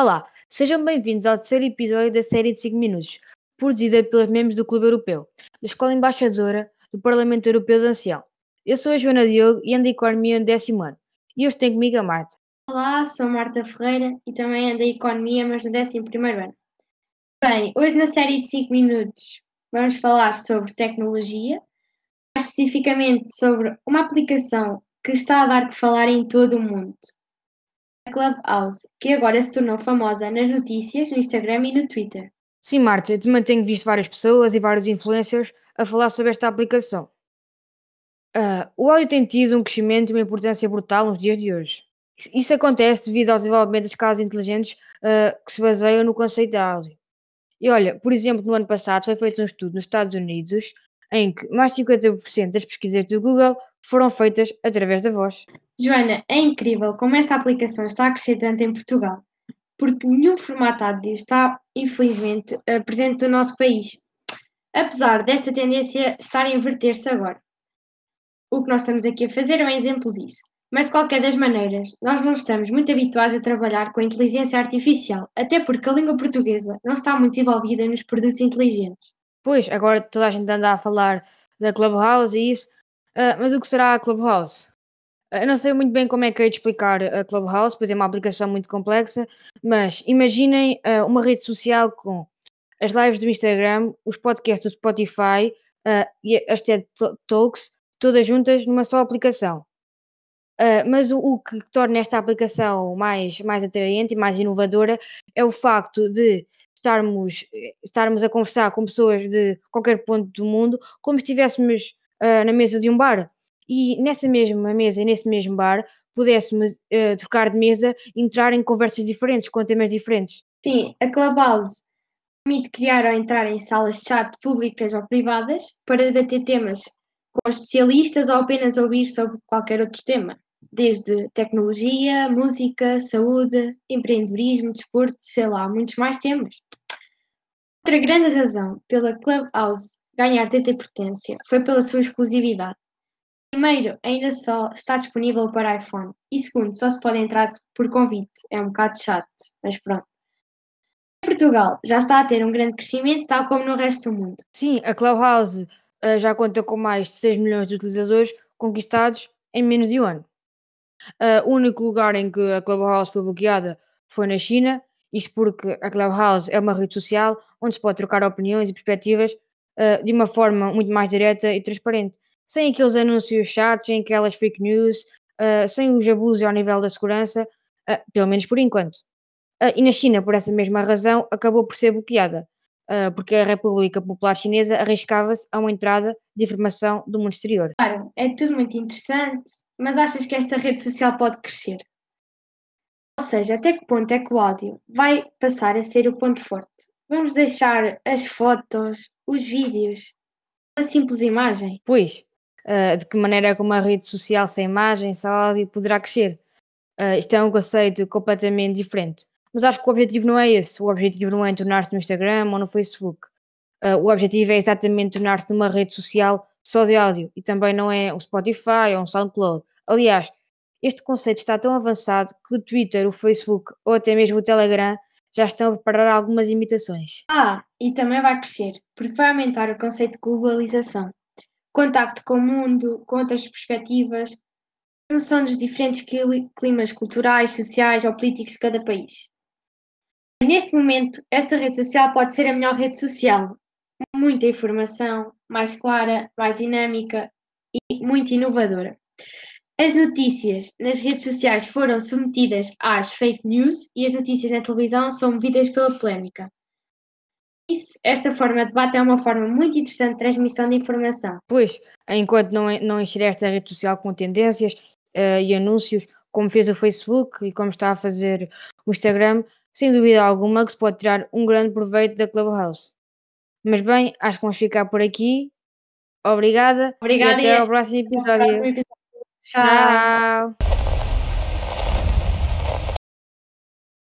Olá, sejam bem-vindos ao terceiro episódio da série de 5 minutos, produzida pelos membros do Clube Europeu, da Escola Embaixadora do Parlamento Europeu de Ancião. Eu sou a Joana Diogo e ando em Economia no décimo ano. E hoje tenho comigo a Marta. Olá, sou Marta Ferreira e também ando em Economia, mas no décimo primeiro ano. Bem, hoje na série de 5 minutos vamos falar sobre tecnologia, mais especificamente sobre uma aplicação que está a dar que falar em todo o mundo. Clubhouse, que agora se tornou famosa nas notícias, no Instagram e no Twitter. Sim, Marta, eu também tenho visto várias pessoas e vários influencers a falar sobre esta aplicação. Uh, o áudio tem tido um crescimento e uma importância brutal nos dias de hoje. Isso acontece devido ao desenvolvimento das casas inteligentes uh, que se baseiam no conceito de áudio. E olha, por exemplo, no ano passado foi feito um estudo nos Estados Unidos em que mais de 50% das pesquisas do Google foram feitas através da voz. Joana, é incrível como esta aplicação está a crescer tanto em Portugal, porque nenhum formato áudio está, infelizmente, presente no nosso país, apesar desta tendência estar a inverter-se agora. O que nós estamos aqui a fazer é um exemplo disso. Mas, de qualquer das maneiras, nós não estamos muito habituados a trabalhar com a inteligência artificial, até porque a língua portuguesa não está muito desenvolvida nos produtos inteligentes. Pois, agora toda a gente anda a falar da Clubhouse e isso, uh, mas o que será a Clubhouse? Uh, eu não sei muito bem como é que é de explicar a Clubhouse, pois é uma aplicação muito complexa, mas imaginem uh, uma rede social com as lives do Instagram, os podcasts do Spotify e as TED Talks, todas juntas numa só aplicação. Uh, mas o, o, que torna esta aplicação mais, mais atraente e mais inovadora é o facto de estarmos, estarmos a conversar com pessoas de qualquer ponto do mundo como se estivéssemos uh, na mesa de um bar. E nessa mesma mesa e nesse mesmo bar pudéssemos uh, trocar de mesa entrar em conversas diferentes, com temas diferentes. Sim, a Clubhouse permite criar ou entrar em salas de chat públicas ou privadas para debater temas com especialistas ou apenas ouvir sobre qualquer outro tema desde tecnologia, música, saúde, empreendedorismo, desporto, sei lá, muitos mais temas. Outra grande razão pela Clubhouse ganhar tanta importância foi pela sua exclusividade. Primeiro, ainda só está disponível para iPhone e segundo, só se pode entrar por convite. É um bocado chato, mas pronto. Em Portugal já está a ter um grande crescimento, tal como no resto do mundo. Sim, a Clubhouse uh, já conta com mais de 6 milhões de utilizadores conquistados em menos de um ano. Uh, o único lugar em que a Clubhouse foi bloqueada foi na China, isto porque a Clubhouse é uma rede social onde se pode trocar opiniões e perspectivas uh, de uma forma muito mais direta e transparente, sem aqueles anúncios chatos, sem aquelas fake news, uh, sem os abusos ao nível da segurança, pelo menos por enquanto. e na China, por essa mesma razão, acabou por ser bloqueada, porque a República Popular Chinesa arriscava-se a uma entrada de informação do mundo exterior. Claro, é tudo muito interessante, mas achas que esta rede social pode crescer? Ou seja, até que ponto é que o áudio vai passar a ser o ponto forte? Vamos deixar as fotos, os vídeos, a simples imagem? Pois, uh, de que maneira é que uma rede social sem imagem, sem áudio poderá crescer? Uh, isto é um conceito completamente diferente. Mas acho que o objetivo não é esse. O objetivo não é tornar-se no Instagram ou no Facebook. Uh, o objetivo é exatamente tornar-se numa rede social só de áudio e também não é um Spotify ou um SoundCloud. Aliás, este conceito está tão avançado que o Twitter, o Facebook ou até mesmo o Telegram já estão a preparar algumas imitações. Ah, e também vai crescer, porque vai aumentar o conceito de globalização. Contacto com o mundo, com outras perspectivas, noção dos diferentes climas culturais, sociais ou políticos de cada país. Neste momento, esta rede social pode ser a melhor rede social. Muita informação, mais clara, mais dinâmica e muito inovadora. As notícias nas redes sociais foram submetidas às fake news e as notícias na televisão são movidas pela polémica. Isso, esta forma de debate é uma forma muito interessante de transmissão de informação. Pois, enquanto não, não encher esta rede social com tendências uh, e anúncios, como fez o Facebook e como está a fazer o Instagram, sem dúvida alguma que se pode tirar um grande proveito da Clubhouse. Mas bem, acho que vamos ficar por aqui. Obrigada. Obrigada e até e ao próximo episódio. Episódio. Tchau.